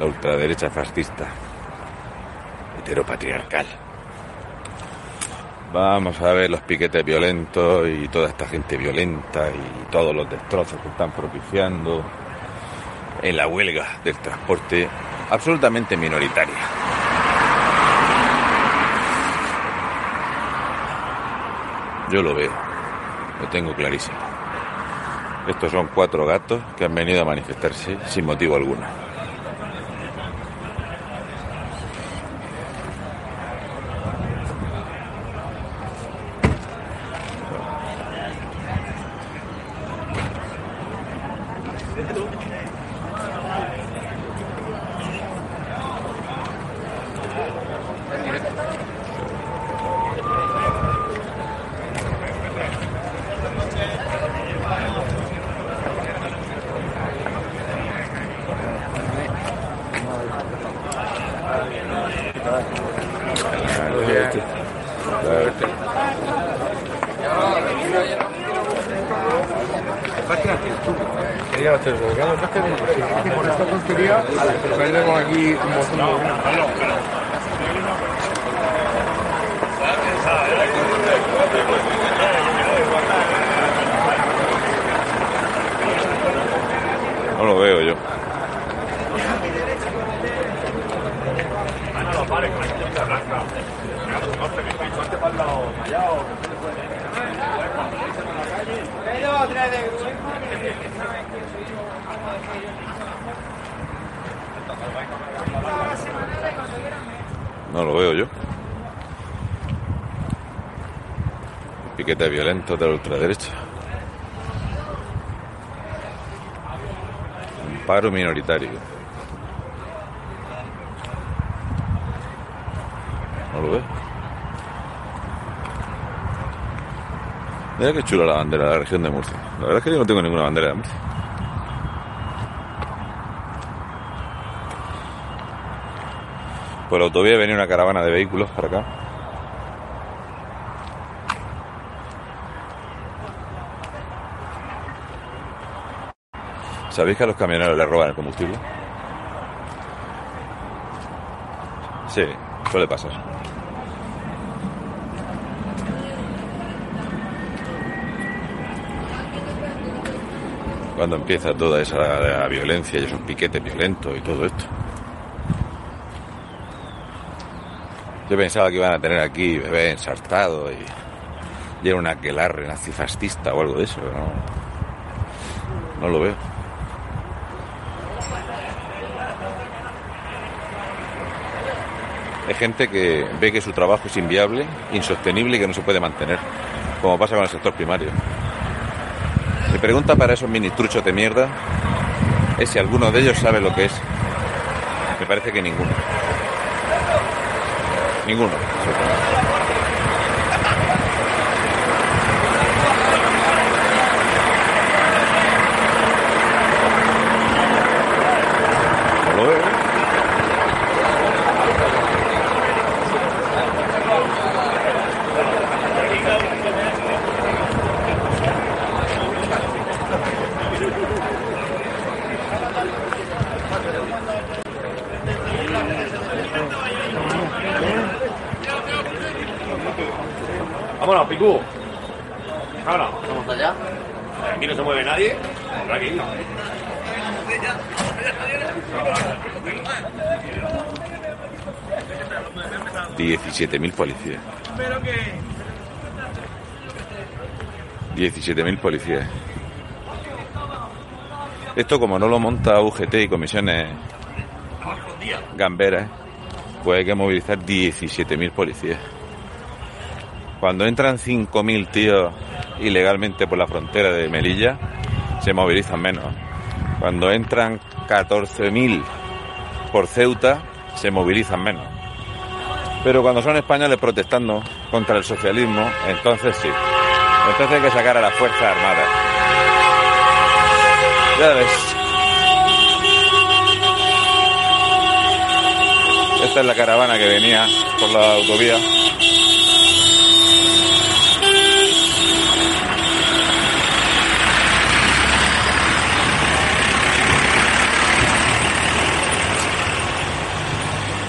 La ultraderecha fascista. Heteropatriarcal. Vamos a ver los piquetes violentos y toda esta gente violenta y todos los destrozos que están propiciando en la huelga del transporte absolutamente minoritaria. Yo lo veo, lo tengo clarísimo. Estos son cuatro gatos que han venido a manifestarse sin motivo alguno. Obrigado. Que por esta tontería aquí un montón de... No lo veo yo. No lo veo yo. Piquete violento de la ultraderecha. Un paro minoritario. No lo veo. Mira qué chula la bandera de la región de Murcia. La verdad es que yo no tengo ninguna bandera de Murcia. Por la autovía venía una caravana de vehículos para acá. ¿Sabéis que a los camioneros les roban el combustible? Sí, suele pasar. Cuando empieza toda esa violencia y esos piquetes violentos y todo esto. Yo pensaba que iban a tener aquí bebé ensartado y, y era una aquelarre nazifascista o algo de eso, no, no lo veo. Es gente que ve que su trabajo es inviable, insostenible y que no se puede mantener, como pasa con el sector primario. Mi pregunta para esos ministruchos de mierda es si alguno de ellos sabe lo que es. Me parece que ninguno. Ninguno. Lo veo. Vámonos, Picú. Vámonos. ¿Vamos allá? Aquí no se mueve nadie. Por aquí no. 17.000 policías. 17.000 policías. Esto como no lo monta UGT y comisiones gamberas, pues hay que movilizar 17.000 policías. Cuando entran 5.000 tíos ilegalmente por la frontera de Melilla, se movilizan menos. Cuando entran 14.000 por Ceuta, se movilizan menos. Pero cuando son españoles protestando contra el socialismo, entonces sí. Entonces hay que sacar a las Fuerzas Armadas. Ya ves. Esta es la caravana que venía por la autovía.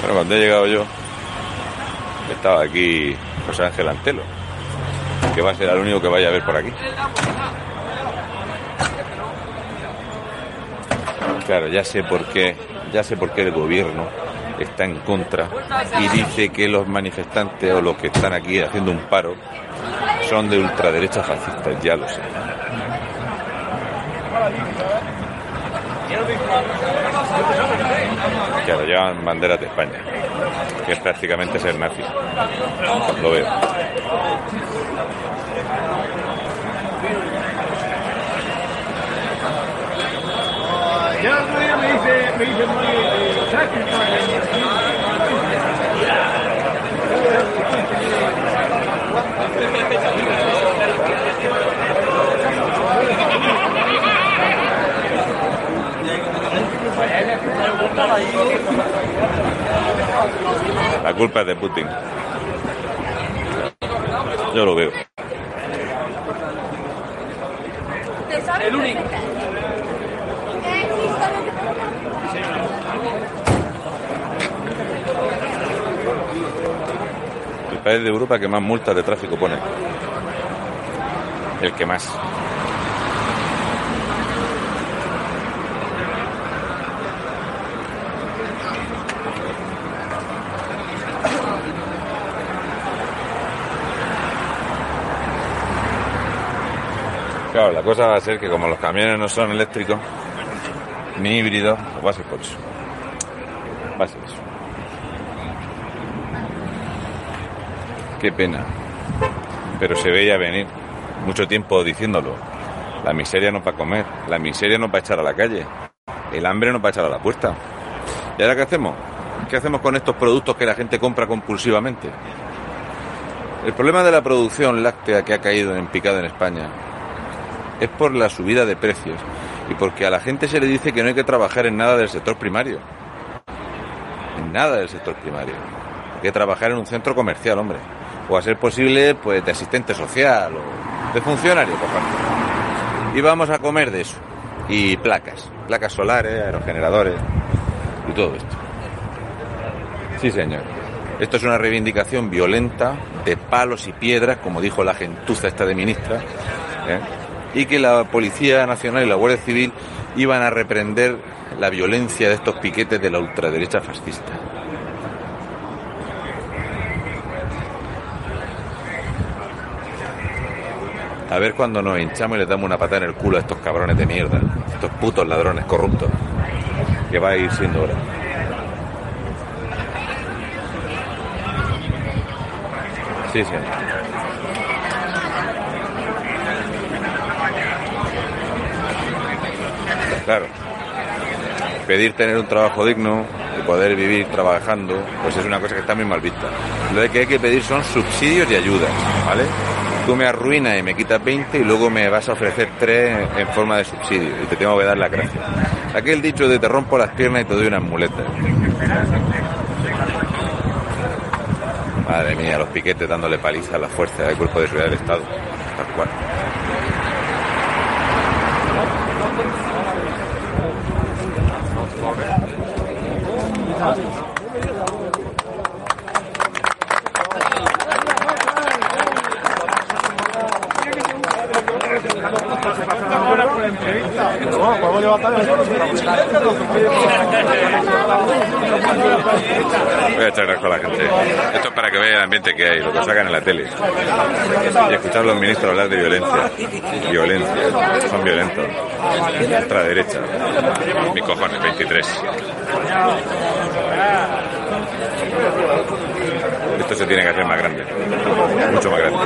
Bueno, cuando he llegado yo, estaba aquí José Ángel Antelo, que va a ser el único que vaya a ver por aquí. Claro, ya sé por qué, ya sé por qué el gobierno está en contra y dice que los manifestantes o los que están aquí haciendo un paro son de ultraderecha fascistas, ya lo sé. Claro, llevan banderas de España, que es prácticamente ser nazi. Lo veo. Ya me dice, me dice muy, culpa es de Putin. Yo lo veo. El único. El país de Europa que más multas de tráfico pone. El que más. Claro, la cosa va a ser que como los camiones no son eléctricos, ni híbridos, pues va a ser por eso. Va a ser eso. Qué pena. Pero se veía venir mucho tiempo diciéndolo. La miseria no para comer, la miseria no para echar a la calle, el hambre no para echar a la puerta. ¿Y ahora qué hacemos? ¿Qué hacemos con estos productos que la gente compra compulsivamente? El problema de la producción láctea que ha caído en picado en España es por la subida de precios y porque a la gente se le dice que no hay que trabajar en nada del sector primario. En nada del sector primario. Hay que trabajar en un centro comercial, hombre. O a ser posible, pues de asistente social o de funcionario, por ejemplo. Y vamos a comer de eso. Y placas. Placas solares, aerogeneradores y todo esto. Sí, señor. Esto es una reivindicación violenta, de palos y piedras, como dijo la gentuza esta de ministra. ¿eh? Y que la Policía Nacional y la Guardia Civil iban a reprender la violencia de estos piquetes de la ultraderecha fascista. A ver cuando nos hinchamos y les damos una patada en el culo a estos cabrones de mierda, estos putos ladrones corruptos, que va a ir siendo hora. Sí, sí. Claro. Pedir tener un trabajo digno y poder vivir trabajando, pues es una cosa que está muy mal vista. Lo que hay que pedir son subsidios y ayudas, ¿vale? Tú me arruinas y me quitas 20 y luego me vas a ofrecer 3 en forma de subsidio y te tengo que dar la gracia. Aquel dicho de te rompo las piernas y te doy unas muletas. Madre mía, los piquetes dándole paliza a la fuerza del cuerpo de seguridad del Estado. Tal cual. vea el ambiente que hay, lo que sacan en la tele. Y escuchar a los ministros hablar de violencia. Violencia. Son violentos. Ultraderecha. Mi cojones, 23. Esto se tiene que hacer más grande. Mucho más grande.